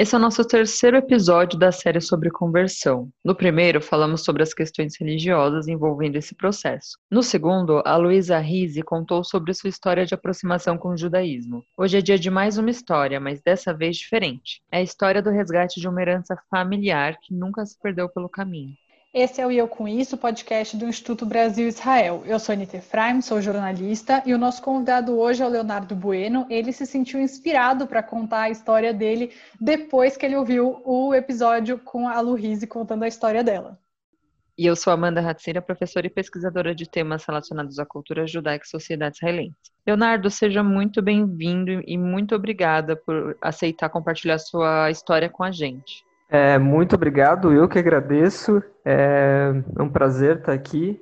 Esse é o nosso terceiro episódio da série sobre conversão. No primeiro, falamos sobre as questões religiosas envolvendo esse processo. No segundo, a Luísa Rizzi contou sobre sua história de aproximação com o judaísmo. Hoje é dia de mais uma história, mas dessa vez diferente. É a história do resgate de uma herança familiar que nunca se perdeu pelo caminho. Esse é o Eu Com Isso, podcast do Instituto Brasil Israel. Eu sou Anita Efraim, sou jornalista, e o nosso convidado hoje é o Leonardo Bueno. Ele se sentiu inspirado para contar a história dele depois que ele ouviu o episódio com a Lu Rizzi contando a história dela. E eu sou Amanda Hatzira, professora e pesquisadora de temas relacionados à cultura judaica e sociedade israelense. Leonardo, seja muito bem-vindo e muito obrigada por aceitar compartilhar sua história com a gente. É, muito obrigado, eu que agradeço. É, é um prazer estar aqui.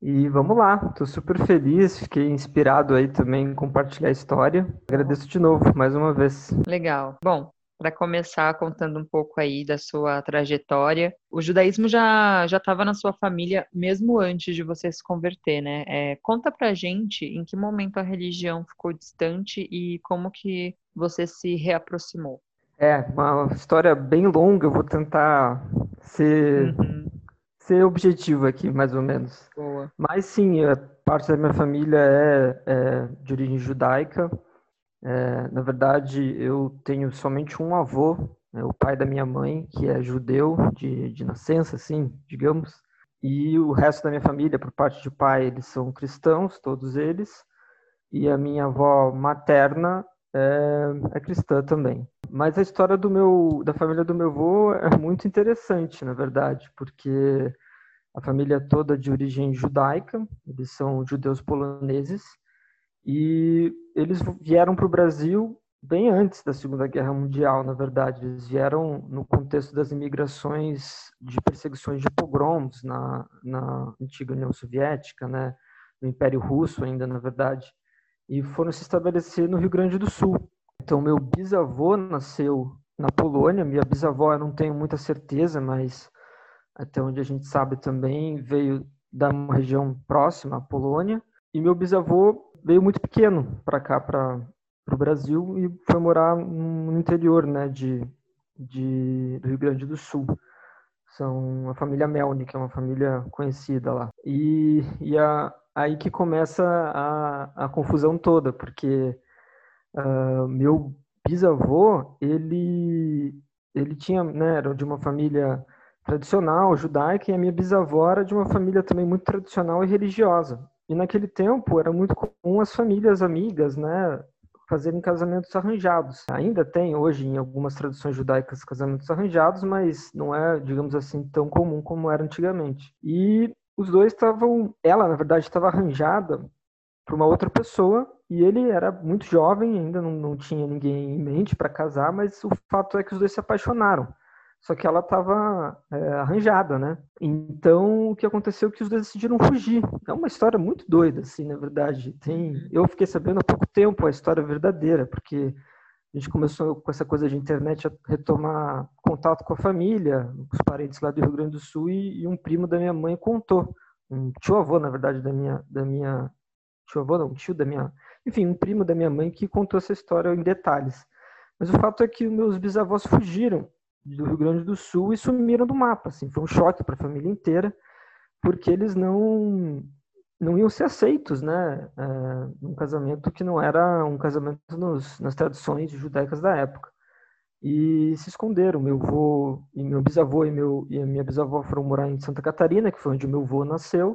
E vamos lá, estou super feliz, fiquei inspirado aí também em compartilhar a história. Agradeço de novo, mais uma vez. Legal. Bom, para começar contando um pouco aí da sua trajetória, o judaísmo já já estava na sua família mesmo antes de você se converter, né? É, conta pra gente em que momento a religião ficou distante e como que você se reaproximou. É, uma história bem longa, eu vou tentar ser, uhum. ser objetivo aqui, mais ou menos. Boa. Mas sim, parte da minha família é, é de origem judaica. É, na verdade, eu tenho somente um avô, né, o pai da minha mãe, que é judeu de, de nascença, assim, digamos. E o resto da minha família, por parte de pai, eles são cristãos, todos eles. E a minha avó materna é, é cristã também. Mas a história do meu, da família do meu avô é muito interessante, na verdade, porque a família é toda de origem judaica, eles são judeus poloneses, e eles vieram para o Brasil bem antes da Segunda Guerra Mundial, na verdade. Eles vieram no contexto das imigrações de perseguições de pogroms na, na antiga União Soviética, né? no Império Russo ainda, na verdade, e foram se estabelecer no Rio Grande do Sul. Então, meu bisavô nasceu na Polônia, minha bisavó eu não tenho muita certeza, mas até onde a gente sabe também veio da região próxima à Polônia. E meu bisavô veio muito pequeno para cá, para o Brasil, e foi morar no interior né, de, de, do Rio Grande do Sul. São a família Melnik, que é uma família conhecida lá. E, e a, aí que começa a, a confusão toda, porque Uh, meu bisavô, ele, ele tinha, né, era de uma família tradicional, judaica, e a minha bisavó era de uma família também muito tradicional e religiosa. E naquele tempo era muito comum as famílias amigas, né, fazerem casamentos arranjados. Ainda tem hoje em algumas tradições judaicas casamentos arranjados, mas não é, digamos assim, tão comum como era antigamente. E os dois estavam, ela na verdade estava arranjada para uma outra pessoa e ele era muito jovem, ainda não, não tinha ninguém em mente para casar, mas o fato é que os dois se apaixonaram. Só que ela estava é, arranjada, né? Então, o que aconteceu é que os dois decidiram fugir. É uma história muito doida, assim, na verdade. Tem, eu fiquei sabendo há pouco tempo a história verdadeira, porque a gente começou com essa coisa de internet a retomar contato com a família, os parentes lá do Rio Grande do Sul, e, e um primo da minha mãe contou, um tio-avô, na verdade, da minha, da minha tio-avô, não, tio da minha, enfim, um primo da minha mãe que contou essa história em detalhes. Mas o fato é que meus bisavós fugiram do Rio Grande do Sul e sumiram do mapa, assim, foi um choque para a família inteira, porque eles não não iam ser aceitos, né, é, num casamento que não era um casamento nos, nas tradições judaicas da época. E se esconderam. Meu avô e meu bisavô e, meu, e a minha bisavó foram morar em Santa Catarina, que foi onde meu avô nasceu,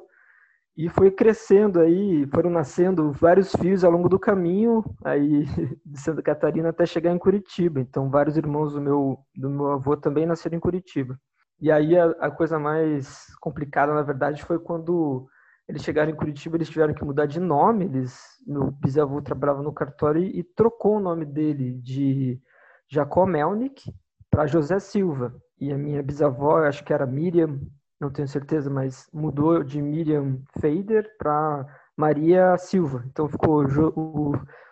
e foi crescendo aí, foram nascendo vários filhos ao longo do caminho aí de Santa Catarina até chegar em Curitiba. Então, vários irmãos do meu, do meu avô também nasceram em Curitiba. E aí a, a coisa mais complicada, na verdade, foi quando eles chegaram em Curitiba, eles tiveram que mudar de nome. Eles, meu bisavô trabalhava no cartório e, e trocou o nome dele de Jacó Melnick para José Silva. E a minha bisavó, acho que era Miriam não tenho certeza, mas mudou de Miriam Fader para Maria Silva. Então ficou o,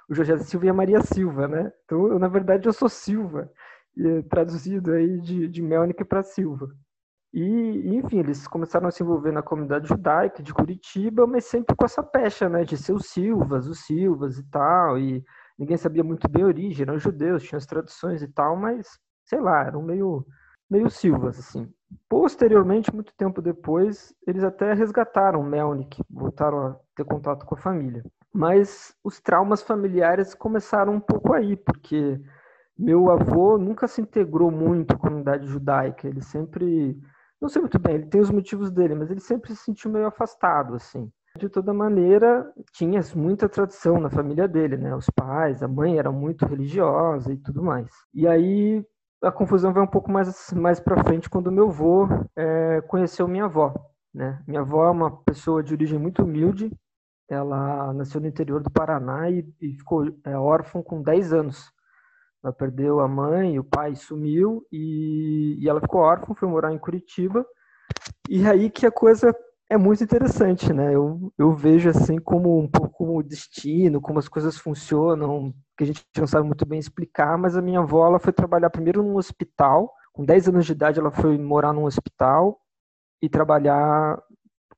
o José Silva e a Maria Silva, né? Então, eu, na verdade, eu sou Silva, traduzido aí de, de Melnick para Silva. E, enfim, eles começaram a se envolver na comunidade judaica de Curitiba, mas sempre com essa pecha, né, de ser os Silvas, os Silvas e tal, e ninguém sabia muito bem a origem, eram judeus, tinham as tradições e tal, mas sei lá, eram meio, meio silvas, assim. Posteriormente, muito tempo depois, eles até resgataram Melnik, voltaram a ter contato com a família. Mas os traumas familiares começaram um pouco aí, porque meu avô nunca se integrou muito à comunidade judaica. Ele sempre, não sei muito bem, ele tem os motivos dele, mas ele sempre se sentiu meio afastado, assim. De toda maneira, tinha muita tradição na família dele, né? Os pais, a mãe era muito religiosa e tudo mais. E aí a confusão vai um pouco mais mais para frente quando meu avô é, conheceu minha avó, né? Minha avó é uma pessoa de origem muito humilde. Ela nasceu no interior do Paraná e, e ficou é, órfã com 10 anos. Ela perdeu a mãe, o pai sumiu e, e ela ficou órfã, foi morar em Curitiba. E aí que a coisa é muito interessante, né? Eu, eu vejo assim como um pouco como o destino, como as coisas funcionam, que a gente não sabe muito bem explicar, mas a minha avó ela foi trabalhar primeiro num hospital, com 10 anos de idade ela foi morar num hospital e trabalhar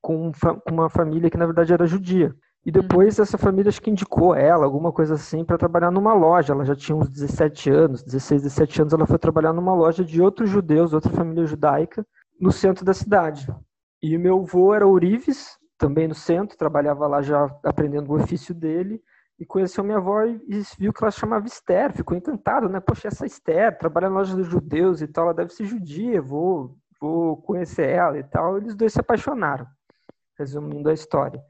com, com uma família que na verdade era judia. E depois essa família acho que indicou ela, alguma coisa assim, para trabalhar numa loja. Ela já tinha uns 17 anos, 16, 17 anos, ela foi trabalhar numa loja de outros judeus, outra família judaica, no centro da cidade. E meu avô era Urives, também no centro, trabalhava lá já aprendendo o ofício dele, e conheceu minha avó e, viu que ela chamava Esther, ficou encantado, né? Poxa, essa Esther trabalha na loja dos judeus e tal, ela deve ser judia, vou, vou conhecer ela e tal. Eles dois se apaixonaram, resumindo a história.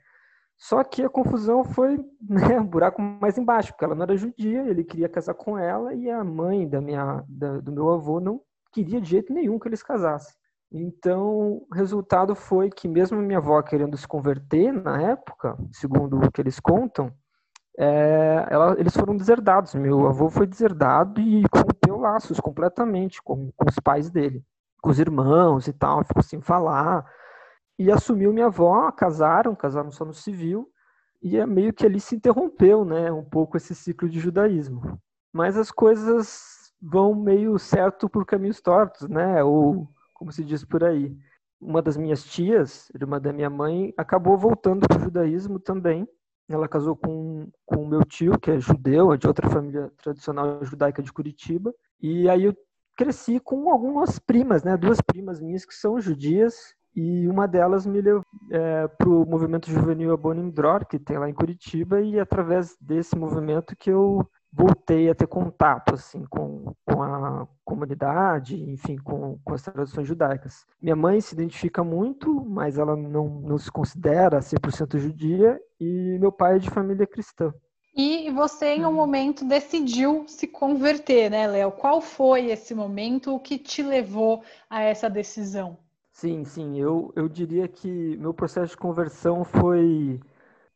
Só que a confusão foi né, um buraco mais embaixo, porque ela não era judia, ele queria casar com ela e a mãe da minha, da, do meu avô não queria de jeito nenhum que eles casassem. Então, o resultado foi que, mesmo minha avó querendo se converter na época, segundo o que eles contam, é, ela, eles foram deserdados. Meu avô foi deserdado e rompeu laços completamente com, com, os pais dele, com os irmãos e tal, ficou sem falar. E assumiu minha avó, casaram, casaram só no civil, e é meio que ali se interrompeu, né, um pouco esse ciclo de judaísmo. Mas as coisas vão meio certo por caminhos tortos, né? Ou como se diz por aí. Uma das minhas tias, irmã da minha mãe, acabou voltando para o judaísmo também. Ela casou com o meu tio, que é judeu, é de outra família tradicional judaica de Curitiba. E aí eu cresci com algumas primas, né? Duas primas minhas que são judias e uma delas me levou é, para o movimento juvenil Abonim Dror, que tem lá em Curitiba, e através desse movimento que eu voltei a ter contato assim com, com a comunidade, enfim, com, com as tradições judaicas. Minha mãe se identifica muito, mas ela não, não se considera 100% judia, e meu pai é de família cristã. E você, em um momento, decidiu se converter, né, Léo? Qual foi esse momento? O que te levou a essa decisão? Sim, sim. Eu, eu diria que meu processo de conversão foi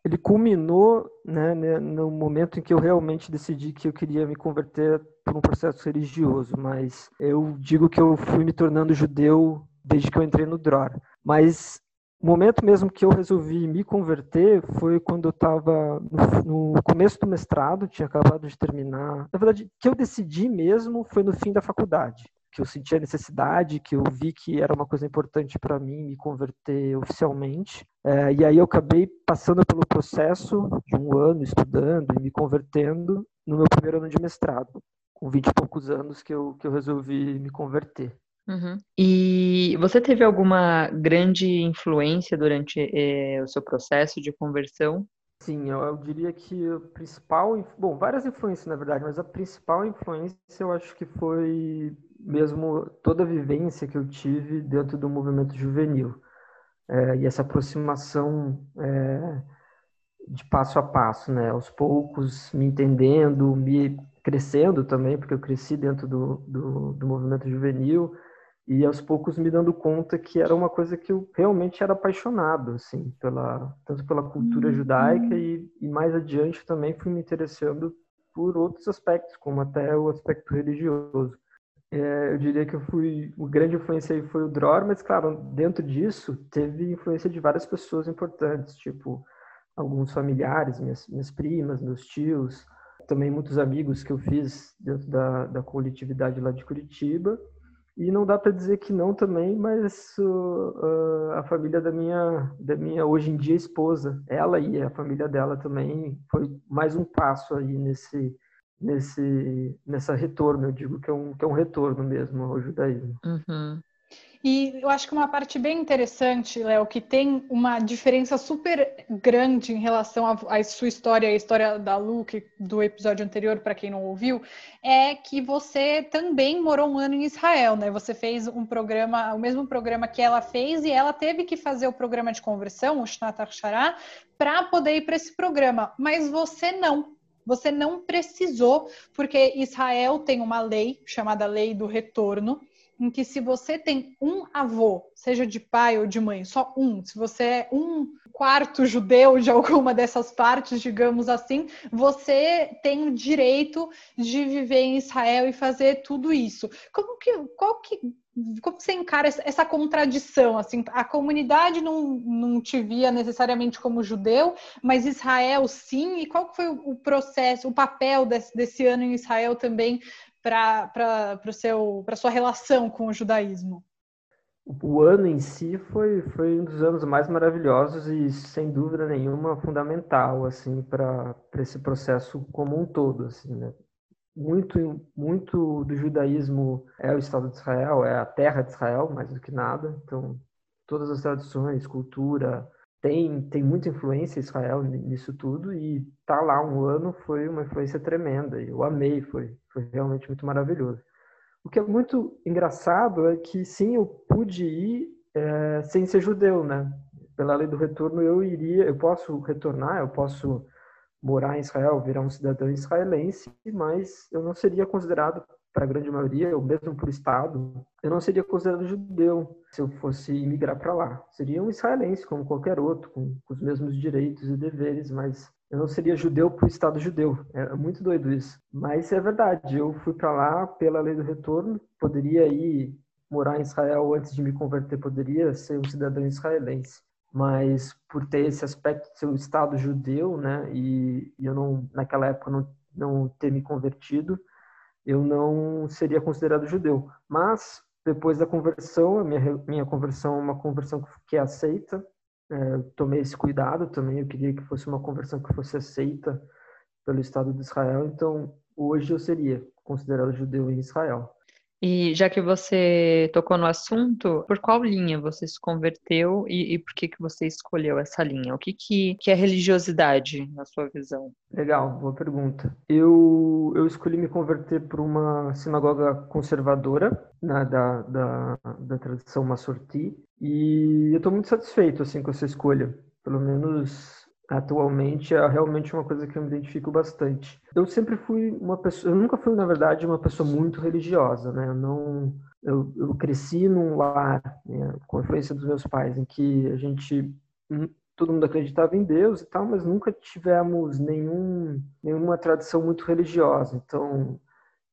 ele culminou né, né, no momento em que eu realmente decidi que eu queria me converter por um processo religioso, mas eu digo que eu fui me tornando judeu desde que eu entrei no DROR. Mas o momento mesmo que eu resolvi me converter foi quando eu estava no, no, começo do mestrado, tinha acabado de terminar. Na verdade, que eu decidi mesmo foi no fim da faculdade que eu senti a necessidade, que eu vi que era uma coisa importante para mim me converter oficialmente. É, e aí eu acabei passando pelo processo de um ano estudando e me convertendo no meu primeiro ano de mestrado, com 20 e poucos anos que eu, que eu resolvi me converter. Uhum. E você teve alguma grande influência durante eh, o seu processo de conversão? Sim, eu, eu, diria que a principal, bom, várias influências na verdade, mas a principal influência eu acho que foi mesmo toda a vivência que eu tive dentro do movimento juvenil. É, e essa aproximação é, de passo a passo, né? Aos poucos, me entendendo, me crescendo também, porque eu cresci dentro do, do, do movimento juvenil, e aos poucos me dando conta que era uma coisa que eu realmente era apaixonado, assim, pela, tanto pela cultura uhum. judaica e, e mais adiante também fui me interessando por outros aspectos, como até o aspecto religioso. É, eu diria que eu fui. O grande influência aí foi o Dror, mas, claro, dentro disso teve influência de várias pessoas importantes, tipo alguns familiares, minhas, minhas primas, meus tios, também muitos amigos que eu fiz dentro da, da coletividade lá de Curitiba. E não dá para dizer que não também, mas uh, a família da minha, da minha hoje em dia esposa, ela e a família dela também foi mais um passo aí nesse nesse nessa retorno. Eu digo que é um, que é um retorno mesmo ao judaísmo. Uhum. E eu acho que uma parte bem interessante, Léo, que tem uma diferença super grande em relação à sua história, a história da Lu, que, do episódio anterior, para quem não ouviu, é que você também morou um ano em Israel, né? Você fez um programa, o mesmo programa que ela fez, e ela teve que fazer o programa de conversão, o Shnat Achara, para poder ir para esse programa. Mas você não. Você não precisou, porque Israel tem uma lei chamada Lei do Retorno, em que se você tem um avô, seja de pai ou de mãe, só um, se você é um quarto judeu de alguma dessas partes, digamos assim, você tem o direito de viver em Israel e fazer tudo isso. Como que, qual que, como você encara essa contradição? Assim, a comunidade não, não te via necessariamente como judeu, mas Israel sim. E qual foi o processo, o papel desse, desse ano em Israel também para a sua relação com o judaísmo? O ano em si foi, foi um dos anos mais maravilhosos e, sem dúvida nenhuma, fundamental assim, para esse processo como um todo. Assim, né? muito, muito do judaísmo é o Estado de Israel, é a terra de Israel, mais do que nada. Então, todas as tradições, cultura, tem, tem muita influência Israel nisso tudo e tá lá um ano foi uma influência tremenda. Eu amei, foi, foi realmente muito maravilhoso. O que é muito engraçado é que sim, eu pude ir é, sem ser judeu, né? Pela lei do retorno eu iria, eu posso retornar, eu posso morar em Israel, virar um cidadão israelense, mas eu não seria considerado para a grande maioria, ou mesmo por Estado, eu não seria considerado judeu se eu fosse imigrar para lá. Seria um israelense, como qualquer outro, com, com, os mesmos direitos e deveres, mas eu não seria judeu para o Estado judeu. É muito doido isso. Mas é verdade, eu fui para lá pela lei do retorno, poderia ir morar em Israel antes de me converter, poderia ser um cidadão israelense. Mas por ter esse aspecto de ser um Estado judeu, né, e, e eu não, naquela época, não, não ter me convertido, eu não seria considerado judeu. Mas depois da conversão, a minha, minha conversão é uma conversão que é aceita. É, tomei esse cuidado também. Eu queria que fosse uma conversão que fosse aceita pelo Estado de Israel. Então, hoje eu seria considerado judeu em Israel. E já que você tocou no assunto, por qual linha você se converteu e, e por que, que você escolheu essa linha? O que, que, que é religiosidade, na sua visão? Legal, boa pergunta. Eu, eu escolhi me converter por uma sinagoga conservadora né, da, da, da tradição Massorti e eu estou muito satisfeito assim, com essa escolha. Pelo menos atualmente é realmente uma coisa que eu me identifico bastante. Eu sempre fui uma pessoa, eu nunca fui na verdade uma pessoa muito religiosa, né? Eu não, eu, eu cresci num lar né, com a influência dos meus pais, em que a gente hum, todo mundo acreditava em Deus e tal, mas nunca tivemos nenhum nenhuma tradição muito religiosa. Então,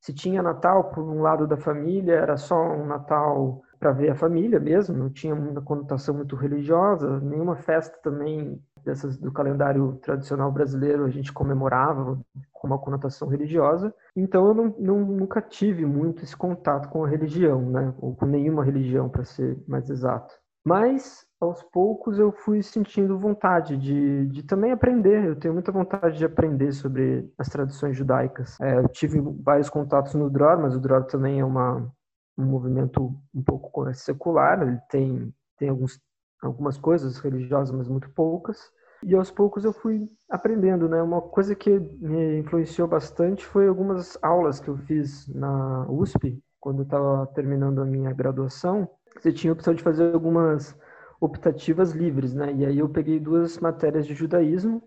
se tinha Natal por um lado da família, era só um Natal para ver a família mesmo, não tinha uma conotação muito religiosa, nenhuma festa também dessas do calendário tradicional brasileiro a gente comemorava com uma conotação religiosa. Então eu não, não, nunca tive muito esse contato com a religião, né? Ou com nenhuma religião, para ser mais exato. Mas aos poucos eu fui sentindo vontade de, de também aprender. Eu tenho muita vontade de aprender sobre as tradições judaicas. É, eu tive vários contatos no Dror, mas o Dror também é uma, um movimento um pouco secular. Ele tem, tem alguns algumas coisas religiosas, mas muito poucas. E aos poucos eu fui aprendendo, né? Uma coisa que me influenciou bastante foi algumas aulas que eu fiz na USP, quando eu estava terminando a minha graduação. Você tinha a opção de fazer algumas optativas livres, né? E aí eu peguei duas matérias de judaísmo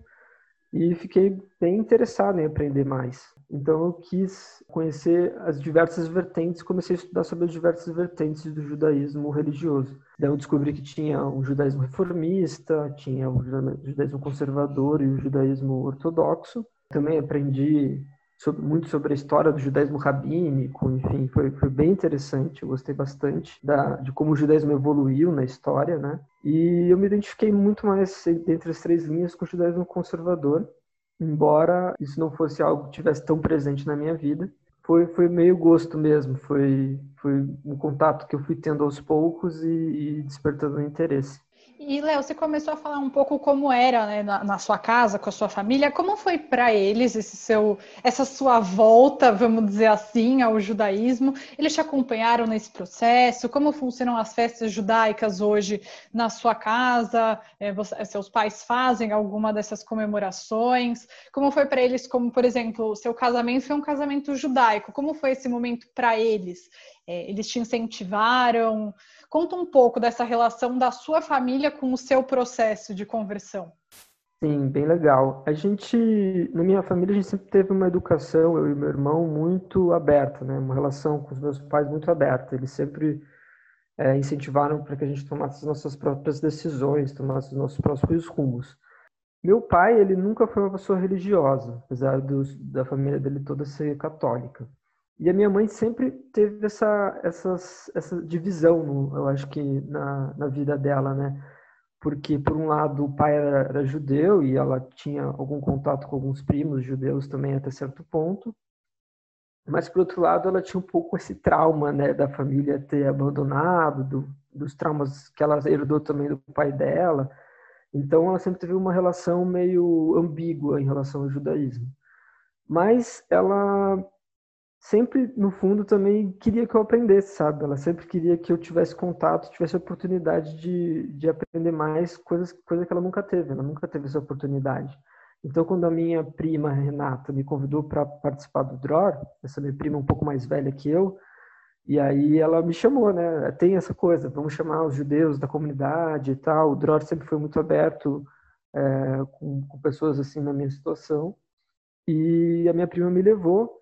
e fiquei bem interessado em aprender mais. Então eu quis conhecer as diversas vertentes, comecei a estudar sobre as diversas vertentes do judaísmo religioso. Daí eu descobri que tinha o judaísmo reformista, tinha o judaísmo conservador e o judaísmo ortodoxo. Também aprendi sobre, muito sobre a história do judaísmo rabínico, enfim, foi, foi bem interessante, eu gostei bastante da, de como o judaísmo evoluiu na história, né? E eu me identifiquei muito mais entre as três linhas com o judaísmo conservador, embora isso não fosse algo que tivesse tão presente na minha vida. Foi, foi meio gosto mesmo, foi, foi um contato que eu fui tendo aos poucos e, e despertando interesse. E, Léo, você começou a falar um pouco como era né, na, na, sua casa, com a sua família. Como foi para eles esse seu, essa sua volta, vamos dizer assim, ao judaísmo? Eles te acompanharam nesse processo? Como funcionam as festas judaicas hoje na sua casa? É, você, seus pais fazem alguma dessas comemorações? Como foi para eles, como, por exemplo, o seu casamento foi um casamento judaico? Como foi esse momento para eles? É, eles te incentivaram? Conta um pouco dessa relação da sua família com o seu processo de conversão. Sim, bem legal. A gente, na minha família, a gente sempre teve uma educação, eu e meu irmão, muito aberta, né? Uma relação com os meus pais muito aberta. Eles sempre é, incentivaram para que a gente tomasse as nossas próprias decisões, tomasse os nossos próprios rumos. Meu pai, ele nunca foi uma pessoa religiosa, apesar dos, da família dele toda ser católica. E a minha mãe sempre teve essa, essas, essa divisão, eu acho que na, na vida dela, né? Porque, por um lado, o pai era, era, judeu e ela tinha algum contato com alguns primos judeus também até certo ponto. Mas, por outro lado, ela tinha um pouco esse trauma, né? Da família ter abandonado, do, dos traumas que ela herdou também do pai dela. Então, ela sempre teve uma relação meio ambígua em relação ao judaísmo. Mas ela sempre, no fundo, também queria que eu aprendesse, sabe? Ela sempre queria que eu tivesse contato, tivesse oportunidade de, de aprender mais coisas, coisa que ela nunca teve. Ela nunca teve essa oportunidade. Então, quando a minha prima Renata me convidou para participar do DROR, essa minha prima um pouco mais velha que eu, e aí ela me chamou, né? Tem essa coisa, vamos chamar os judeus da comunidade e tal. O DROR sempre foi muito aberto é, com, com pessoas assim na minha situação. E a minha prima me levou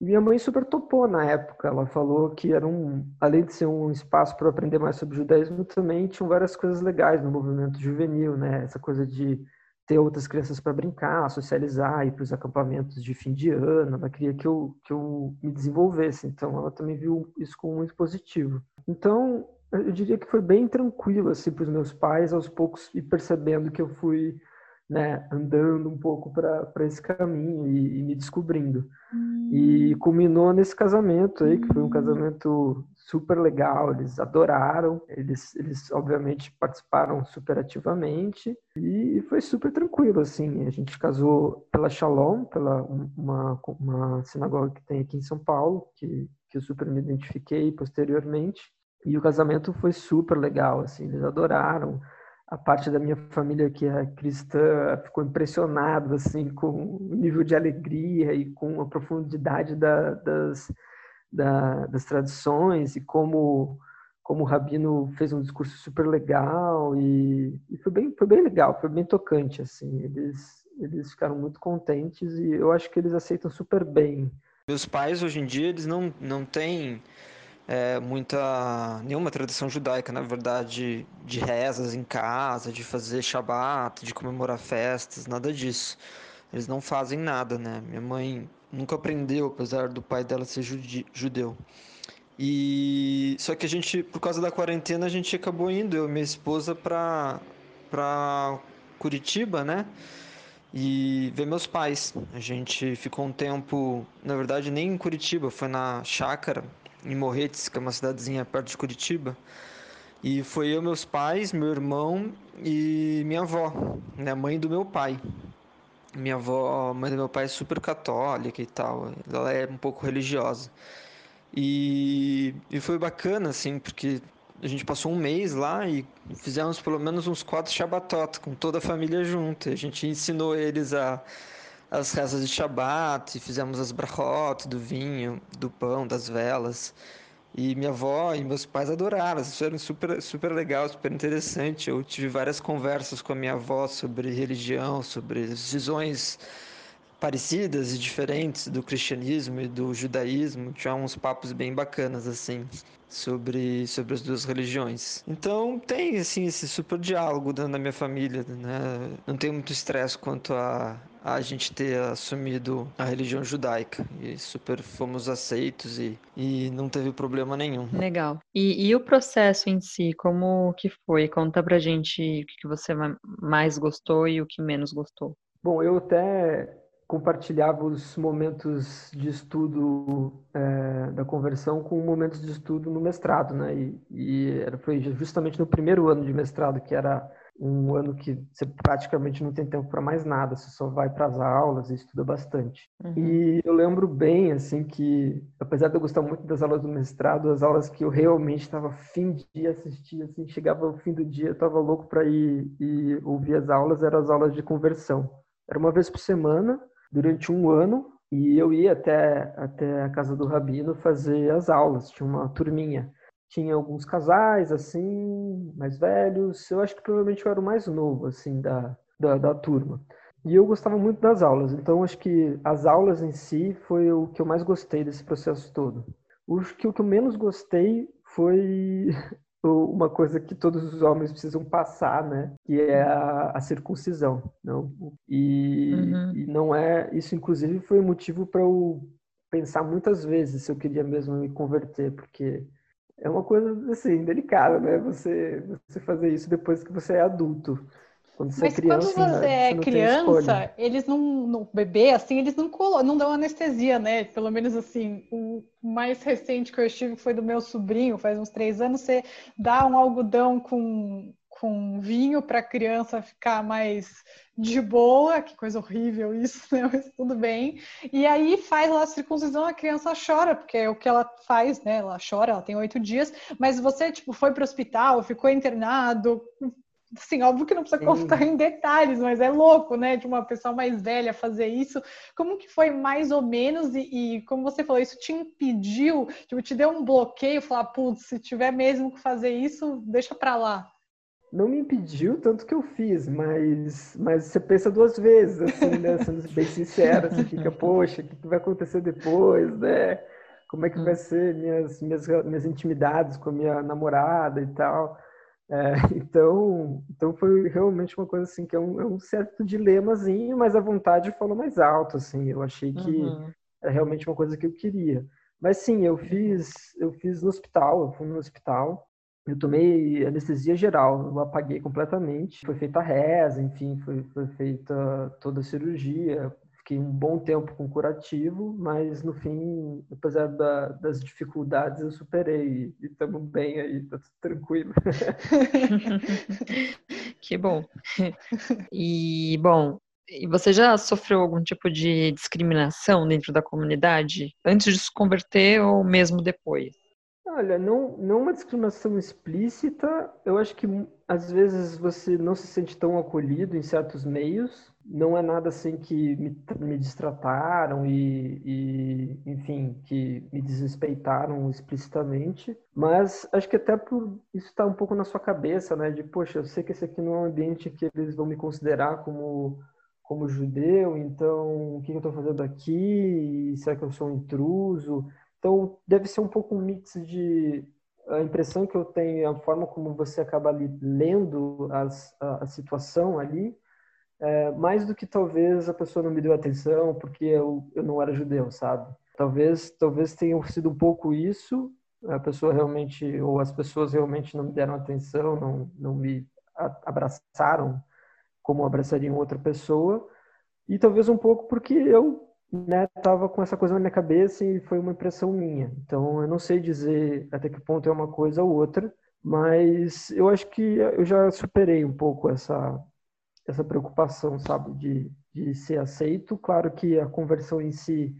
minha mãe super topou na época. Ela falou que era um, além de ser um espaço para aprender mais sobre judaísmo, também tinham várias coisas legais no movimento juvenil, né? Essa coisa de ter outras crianças para brincar, socializar, ir para os acampamentos de fim de ano. Ela queria que eu, que eu me desenvolvesse, então ela também viu isso como muito positivo. Então, eu diria que foi bem tranquilo assim para os meus pais, aos poucos e percebendo que eu fui né, andando um pouco para esse caminho e, e me descobrindo. Hum. E culminou nesse casamento aí, que foi um hum. casamento super legal, eles adoraram, eles, eles obviamente participaram super ativamente e foi super tranquilo, assim, a gente casou pela Shalom, pela uma, uma sinagoga que tem aqui em São Paulo, que, que eu super me identifiquei posteriormente, e o casamento foi super legal, assim, eles adoraram, a parte da minha família que é cristã ficou impressionado assim com o nível de alegria e com a profundidade da, das, da, das tradições e como como o rabino fez um discurso super legal e, e, foi bem foi bem legal foi bem tocante assim. Eles eles ficaram muito contentes e eu acho que eles aceitam super bem. Meus pais hoje em dia eles não não têm é, muita nenhuma tradição judaica, na verdade, de rezas em casa, de fazer Shabat, de comemorar festas, nada disso. Eles não fazem nada, né? Minha mãe nunca aprendeu, apesar do pai dela ser judeu. E só que a gente, por causa da quarentena, a gente acabou indo, eu e minha esposa, para para Curitiba, né? E ver meus pais. A gente ficou um tempo, na verdade, nem em Curitiba, foi na chácara em Morretes, que é uma cidadezinha perto de Curitiba. E foi eu, meus pais, meu irmão e minha avó, né, mãe do meu pai. Minha avó, mãe do meu pai, é super católica e tal. Ela é um pouco religiosa. E, e foi bacana, assim, porque a gente passou um mês lá e fizemos pelo menos uns quatro Shabatot com toda a família junto. A gente ensinou eles a as rezas de Shabat, fizemos as brachot do vinho, do pão, das velas. E minha avó e meus pais adoraram, isso era super, super legal, super interessante. Eu tive várias conversas com a minha avó sobre religião, sobre visões parecidas e diferentes do cristianismo e do judaísmo. Tinha uns papos bem bacanas assim sobre sobre as duas religiões. Então tem assim esse super diálogo na minha família, né? Não tem muito estresse quanto a a gente ter assumido a religião judaica e super fomos aceitos e, e não teve problema nenhum. Legal. E, e o processo em si, como que foi? Conta pra gente o que você mais gostou e o que menos gostou. Bom, eu até compartilhava os momentos de estudo é, da conversão com momentos de estudo no mestrado, né? E, e foi justamente no primeiro ano de mestrado que era um ano que você praticamente não tem tempo para mais nada, você só vai para as aulas e estuda bastante. Uhum. E eu lembro bem, assim, que apesar de eu gostar muito das aulas do mestrado, as aulas que eu realmente estava fim de assistir, assim, chegava o fim do dia, eu estava louco para ir e ouvir as aulas, eram as aulas de conversão. Era uma vez por semana, durante um ano, e eu ia até, até a casa do Rabino fazer as aulas, tinha uma turminha tinha alguns casais, assim, mais velhos. Eu acho que provavelmente eu era o mais novo, assim, da, da, da turma. E eu gostava muito das aulas, então acho que as aulas em si foi o que eu mais gostei desse processo todo. O que, o que eu menos gostei foi uma coisa que todos os homens precisam passar, né? Que é a, a circuncisão, não? E, uhum. e, não é isso, inclusive, foi o motivo para eu pensar muitas vezes se eu queria mesmo me converter, porque é uma coisa assim delicada, né? Você você fazer isso depois que você é adulto. Quando você Mas é criança, quando você é você criança, eles não, no bebê assim, eles não colocam, não dão anestesia, né? Pelo menos assim, o mais recente que eu estive foi do meu sobrinho, faz uns três anos. Você dá um algodão com com vinho para a criança ficar mais de boa, que coisa horrível isso, né? Mas tudo bem. E aí faz lá a circuncisão, a criança chora, porque é o que ela faz, né? Ela chora, ela tem oito dias, mas você, tipo, foi para o hospital, ficou internado. Assim, óbvio que não precisa contar em detalhes, mas é louco, né? De uma pessoa mais velha fazer isso. Como que foi mais ou menos? E, e como você falou, isso te impediu, tipo, te deu um bloqueio, falar, putz, se tiver mesmo que fazer isso, deixa para lá não me impediu tanto que eu fiz, mas, mas você pensa duas vezes, assim, né? Sendo bem sincero, você fica, poxa, o que vai acontecer depois, né? Como é que vai ser minhas, minhas, minhas intimidades com a minha namorada e tal. É, então, então foi realmente uma coisa assim que é um, é um, certo dilemazinho, mas a vontade falou mais alto, assim. Eu achei que uhum. é realmente uma coisa que eu queria. Mas sim, eu fiz, eu fiz no hospital, eu fui no hospital eu tomei anestesia geral, eu apaguei completamente. Foi feita a reza, enfim, foi, foi feita toda a cirurgia. Fiquei um bom tempo com curativo, mas no fim, apesar da, das dificuldades, eu superei e estamos bem aí, tá tudo tranquilo. que bom. E, bom, você já sofreu algum tipo de discriminação dentro da comunidade antes de se converter ou mesmo depois? Olha, não, não uma discriminação explícita. Eu acho que às vezes você não se sente tão acolhido em certos meios. Não é nada assim que me, me distrataram e, e, enfim, que me desrespeitaram explicitamente. Mas acho que até por isso está um pouco na sua cabeça, né? De, poxa, eu sei que esse aqui não é um ambiente que eles vão me considerar como como judeu, então o que eu estou fazendo aqui? Será que eu sou um intruso? Então, deve ser um pouco um mix de a impressão que eu tenho, a forma como você acaba ali lendo as, a, a, situação ali, é, mais do que talvez a pessoa não me deu atenção porque eu, eu não era judeu, sabe? Talvez, talvez tenha sido um pouco isso, a pessoa realmente, ou as pessoas realmente não me deram atenção, não, não me abraçaram como abraçariam outra pessoa, e talvez um pouco porque eu né, tava com essa coisa na minha cabeça e foi uma impressão minha. Então, eu não sei dizer até que ponto é uma coisa ou outra, mas eu acho que eu já superei um pouco essa essa preocupação, sabe, de, de ser aceito. Claro que a conversão em si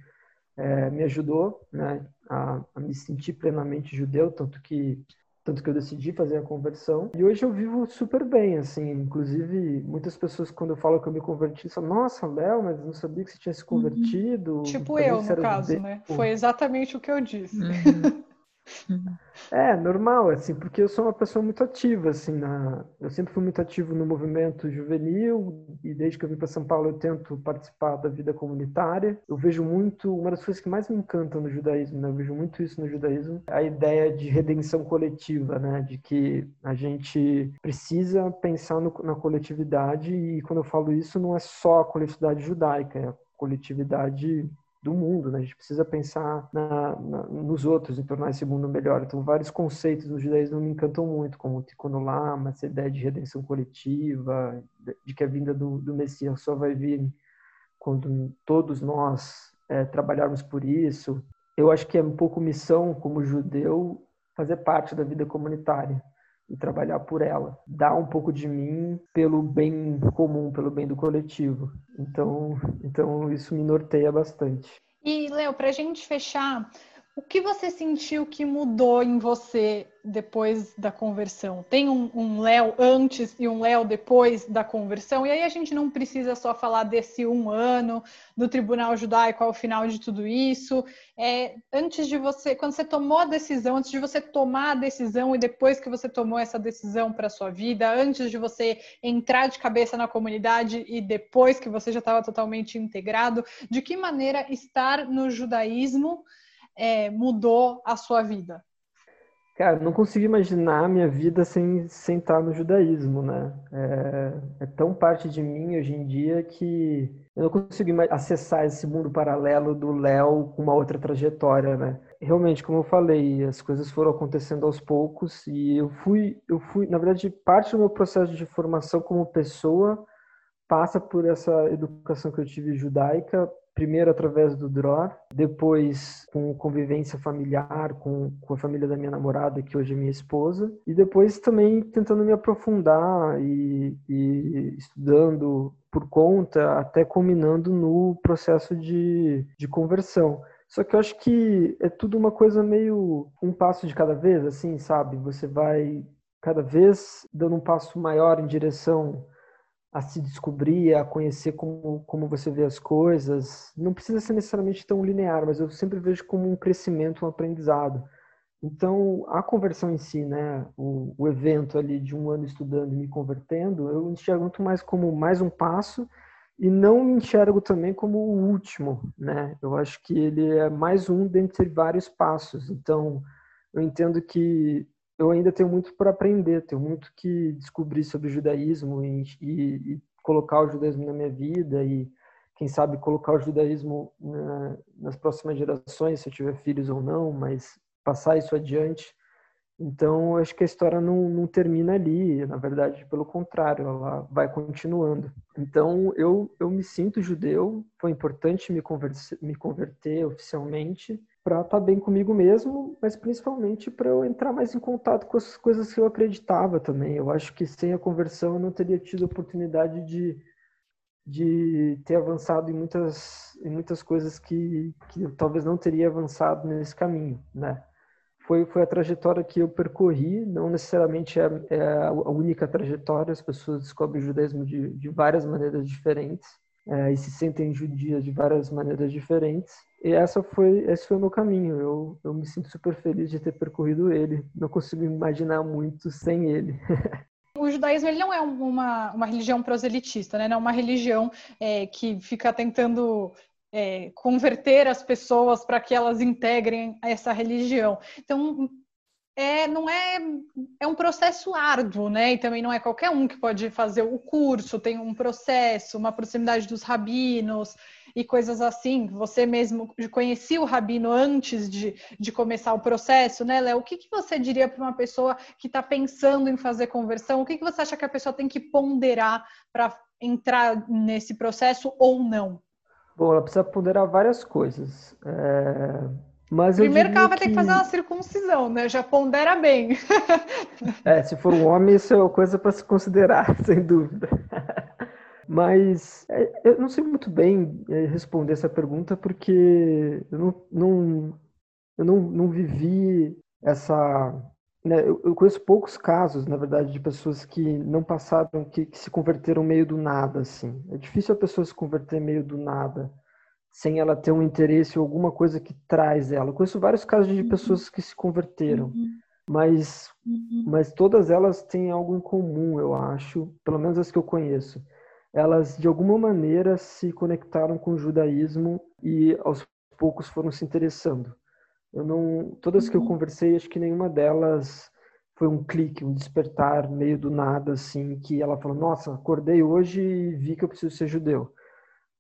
é, me ajudou, né, a, a me sentir plenamente judeu, tanto que tanto que eu decidi fazer a conversão. E hoje eu vivo super bem, assim. Inclusive, muitas pessoas, quando eu falo que eu me converti, falam, nossa, Léo, mas não sabia que você tinha se uhum. convertido. Uhum. Tipo eu, no caso, né? Foi exatamente o que eu disse. Uhum. É, normal, assim, porque eu sou uma pessoa muito ativa, assim, na... eu sempre fui muito ativo no movimento juvenil e desde que eu vim para São Paulo eu tento participar da vida comunitária. Eu vejo muito, uma das coisas que mais me encantam no judaísmo, né? eu vejo muito isso no judaísmo, a ideia de redenção coletiva, né, de que a gente precisa pensar no, na coletividade e quando eu falo isso não é só a coletividade judaica, é a coletividade do mundo, né? A gente precisa pensar na, na, nos outros e tornar esse mundo melhor. Então, vários conceitos no judaísmo me encantam muito, como o Tikkun Olam, essa ideia de redenção coletiva, de que a vinda do, do Messias só vai vir quando todos nós é, trabalharmos por isso. Eu acho que é um pouco missão, como judeu, fazer parte da vida comunitária e trabalhar por ela, dar um pouco de mim pelo bem comum, pelo bem do coletivo. Então, então isso me norteia bastante. E Léo, para a gente fechar, o que você sentiu que mudou em você depois da conversão? Tem um, um Léo antes e um Léo depois da conversão? E aí a gente não precisa só falar desse um ano do Tribunal Judaico ao final de tudo isso. É, antes de você, quando você tomou a decisão, antes de você tomar a decisão e depois que você tomou essa decisão para sua vida, antes de você entrar de cabeça na comunidade e depois que você já estava totalmente integrado, de que maneira estar no judaísmo é, mudou a sua vida? Cara, não consigo imaginar a minha vida sem, sem estar no judaísmo, né? É, é, tão parte de mim hoje em dia que eu não consigo acessar esse mundo paralelo do Léo com uma outra trajetória, né? Realmente, como eu falei, as coisas foram acontecendo aos poucos e eu fui, eu fui, na verdade, parte do meu processo de formação como pessoa passa por essa educação que eu tive judaica primeiro através do DROR, depois com convivência familiar com, com a família da minha namorada, que hoje é minha esposa, e depois também tentando me aprofundar e, e estudando por conta, até culminando no processo de, de conversão. Só que eu acho que é tudo uma coisa meio um passo de cada vez, assim, sabe? Você vai cada vez dando um passo maior em direção a se descobrir, a conhecer como, como você vê as coisas. Não precisa ser necessariamente tão linear, mas eu sempre vejo como um crescimento, um aprendizado. Então, a conversão em si, né, o, o evento ali de um ano estudando e me convertendo, eu enxergo muito mais como mais um passo e não me enxergo também como o último, né? Eu acho que ele é mais um dentre vários passos. Então, eu entendo que eu ainda tenho muito para aprender, tenho muito que descobrir sobre o judaísmo e, e, e, colocar o judaísmo na minha vida e, quem sabe, colocar o judaísmo na, nas próximas gerações, se eu tiver filhos ou não, mas passar isso adiante. Então, acho que a história não, não termina ali, na verdade, pelo contrário, ela vai continuando. Então, eu, eu me sinto judeu, foi importante me, converter, me converter oficialmente, para estar tá bem comigo mesmo, mas principalmente para eu entrar mais em contato com as coisas que eu acreditava também. Eu acho que sem a conversão eu não teria tido oportunidade de, de ter avançado em muitas, em muitas coisas que, que eu talvez não teria avançado nesse caminho, né? Foi, foi a trajetória que eu percorri, não necessariamente é, é a única trajetória, as pessoas descobrem o judaísmo de, de várias maneiras diferentes é, e se sentem judias de várias maneiras diferentes, e essa foi, esse foi o meu caminho. Eu, eu me sinto super feliz de ter percorrido ele. Não consigo imaginar muito sem ele. o judaísmo ele não é uma, uma religião proselitista, né? Não é uma religião é, que fica tentando é, converter as pessoas para que elas integrem essa religião. Então, é, não é, é um processo árduo, né? E também não é qualquer um que pode fazer o curso, tem um processo, uma proximidade dos rabinos, e coisas assim. Você mesmo conhecia o rabino antes de, de começar o processo, né, Léo? O que, que você diria para uma pessoa que está pensando em fazer conversão? O que, que você acha que a pessoa tem que ponderar para entrar nesse processo ou não? Bom, ela precisa ponderar várias coisas. É... Mas Primeiro que ela vai que... ter que fazer uma circuncisão, né? Já pondera bem. É, se for um homem, isso é uma coisa para se considerar, sem dúvida. Mas é, eu não sei muito bem é, responder essa pergunta porque eu não, não, eu não, não vivi essa. Né, eu, eu, conheço poucos casos, na verdade, de pessoas que não passaram, que, que se converteram meio do nada, assim. É difícil a pessoa se converter meio do nada sem ela ter um interesse ou alguma coisa que traz ela. Eu conheço vários casos de uhum. pessoas que se converteram, uhum. mas, uhum. mas todas elas têm algo em comum, eu acho, pelo menos as que eu conheço elas de alguma maneira se conectaram com o judaísmo e aos poucos foram se interessando. Eu não, todas que eu conversei, acho que nenhuma delas foi um clique, um despertar meio do nada assim, que ela falou: "Nossa, acordei hoje e vi que eu preciso ser judeu".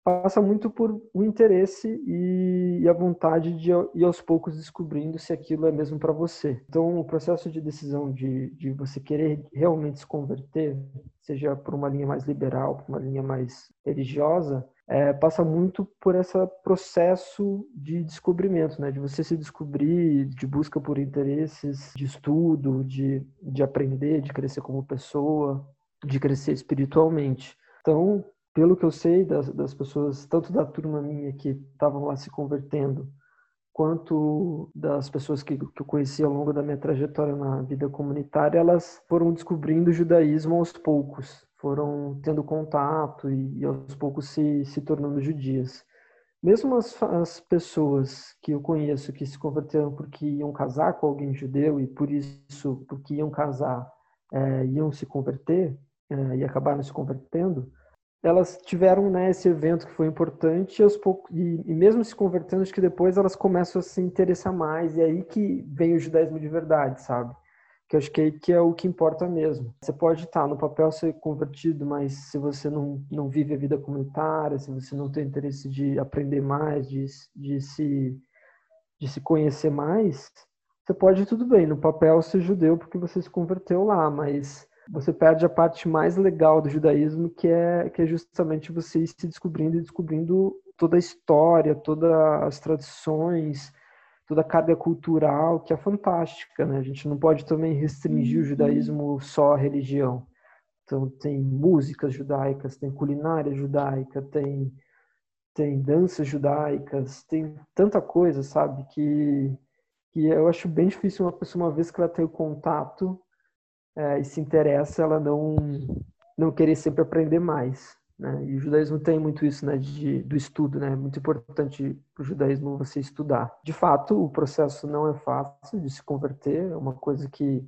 Passa muito por o interesse e, a vontade de ir aos poucos descobrindo se aquilo é mesmo para você. Então, o processo de decisão de, de você querer realmente se converter, seja por uma linha mais liberal, por uma linha mais religiosa, é, passa muito por esse processo de descobrimento, né? de você se descobrir, de busca por interesses, de estudo, de, de aprender, de crescer como pessoa, de crescer espiritualmente. Então, pelo que eu sei das, das pessoas, tanto da turma minha que estavam lá se convertendo, quanto das pessoas que, que eu conheci ao longo da minha trajetória na vida comunitária, elas foram descobrindo o judaísmo aos poucos, foram tendo contato e, e aos poucos se, se tornando judias. Mesmo as, as pessoas que eu conheço que se converteram porque iam casar com alguém judeu e por isso, porque iam casar, é, iam se converter é, e acabaram se convertendo, elas tiveram né, esse evento que foi importante e, poucos, e, e, mesmo se convertendo, acho que depois elas começam a se interessar mais e é aí que vem o judaísmo de verdade, sabe? Que acho que é, que é o que importa mesmo. Você pode estar no papel ser convertido, mas se você não, não vive a vida comunitária, se você não tem interesse de aprender mais, de, de, se, de se conhecer mais, você pode tudo bem, no papel ser judeu porque você se converteu lá, mas você perde a parte mais legal do judaísmo, que é, que é justamente você ir se descobrindo e descobrindo toda a história, todas as tradições, toda a carga cultural, que é fantástica, né? A gente não pode também restringir o uhum. judaísmo só à religião. Então, tem músicas judaicas, tem culinária judaica, tem, tem danças judaicas, tem tanta coisa, sabe? Que, que eu acho bem difícil uma pessoa, uma vez que ela tem o contato, é, e se interessa, ela não não querer sempre aprender mais. Né? E o judaísmo tem muito isso né, de, do estudo, né? É muito importante para o judaísmo você estudar. De fato, o processo não é fácil de se converter, é uma coisa que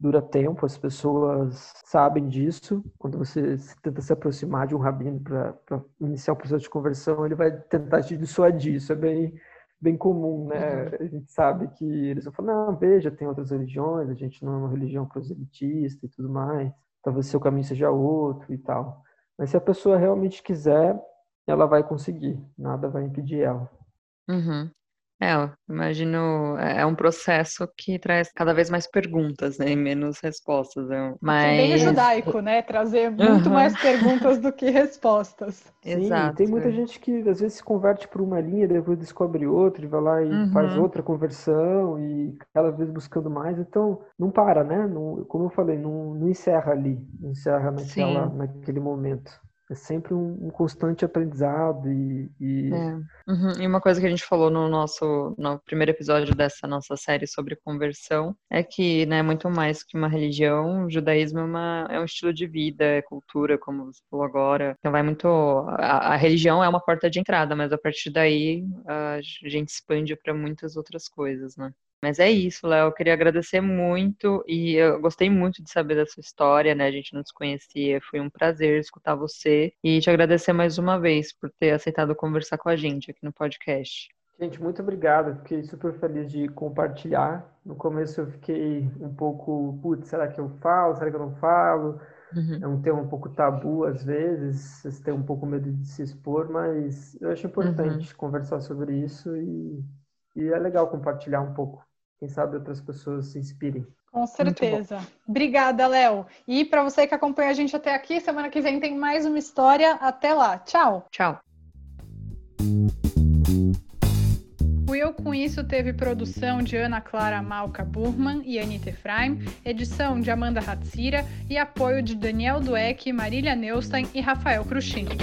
dura tempo, as pessoas sabem disso. Quando você tenta se aproximar de um rabino para iniciar o processo de conversão, ele vai tentar te dissuadir. Isso é bem bem comum, né? Uhum. A gente sabe que eles vão falar, não, veja, tem outras religiões, a gente não é uma religião proselitista e tudo mais, talvez seu caminho seja outro e tal. Mas se a pessoa realmente quiser, ela vai conseguir, nada vai impedir ela. Uhum. É, imagino, é, é um processo que traz cada vez mais perguntas, né, e menos respostas. Mas... É bem judaico, né, trazer muito uhum. mais perguntas do que respostas. Sim, Exato. tem muita gente que às vezes se converte por uma linha, depois descobre outra, e vai lá e uhum. faz outra conversão, e cada vez buscando mais, então não para, né, não, como eu falei, não, não encerra ali, não encerra naquela, naquele momento é sempre um, um constante aprendizado e, e... É. Uhum. e... uma coisa que a gente falou no nosso no primeiro episódio dessa nossa série sobre conversão é que né muito mais que uma religião o judaísmo é, uma, é um estilo de vida é cultura como você falou agora então vai muito a, a religião é uma porta de entrada mas a partir daí a gente expande para muitas outras coisas né mas é isso, Léo. Eu queria agradecer muito e eu gostei muito de saber da sua história, né? A gente não se conhecia. Foi um prazer escutar você e te agradecer mais uma vez por ter aceitado conversar com a gente aqui no podcast. Gente, muito obrigado. Fiquei super feliz de compartilhar. No começo eu fiquei um pouco, putz, será que eu falo? Será que eu não falo? Uhum. É um tema um pouco tabu às vezes, vocês têm um pouco medo de se expor, mas eu acho importante uhum. conversar sobre isso e, e é legal compartilhar um pouco quem sabe outras pessoas se inspirem. Com certeza. Obrigada, Léo. E para você que acompanha a gente até aqui, semana que vem tem mais uma história. Até lá. Tchau. Tchau. O Eu Com Isso teve produção de Ana Clara Malca Burman e Anita Efraim, edição de Amanda Hatzira e apoio de Daniel Dueck, Marília Neustein e Rafael Cruxini.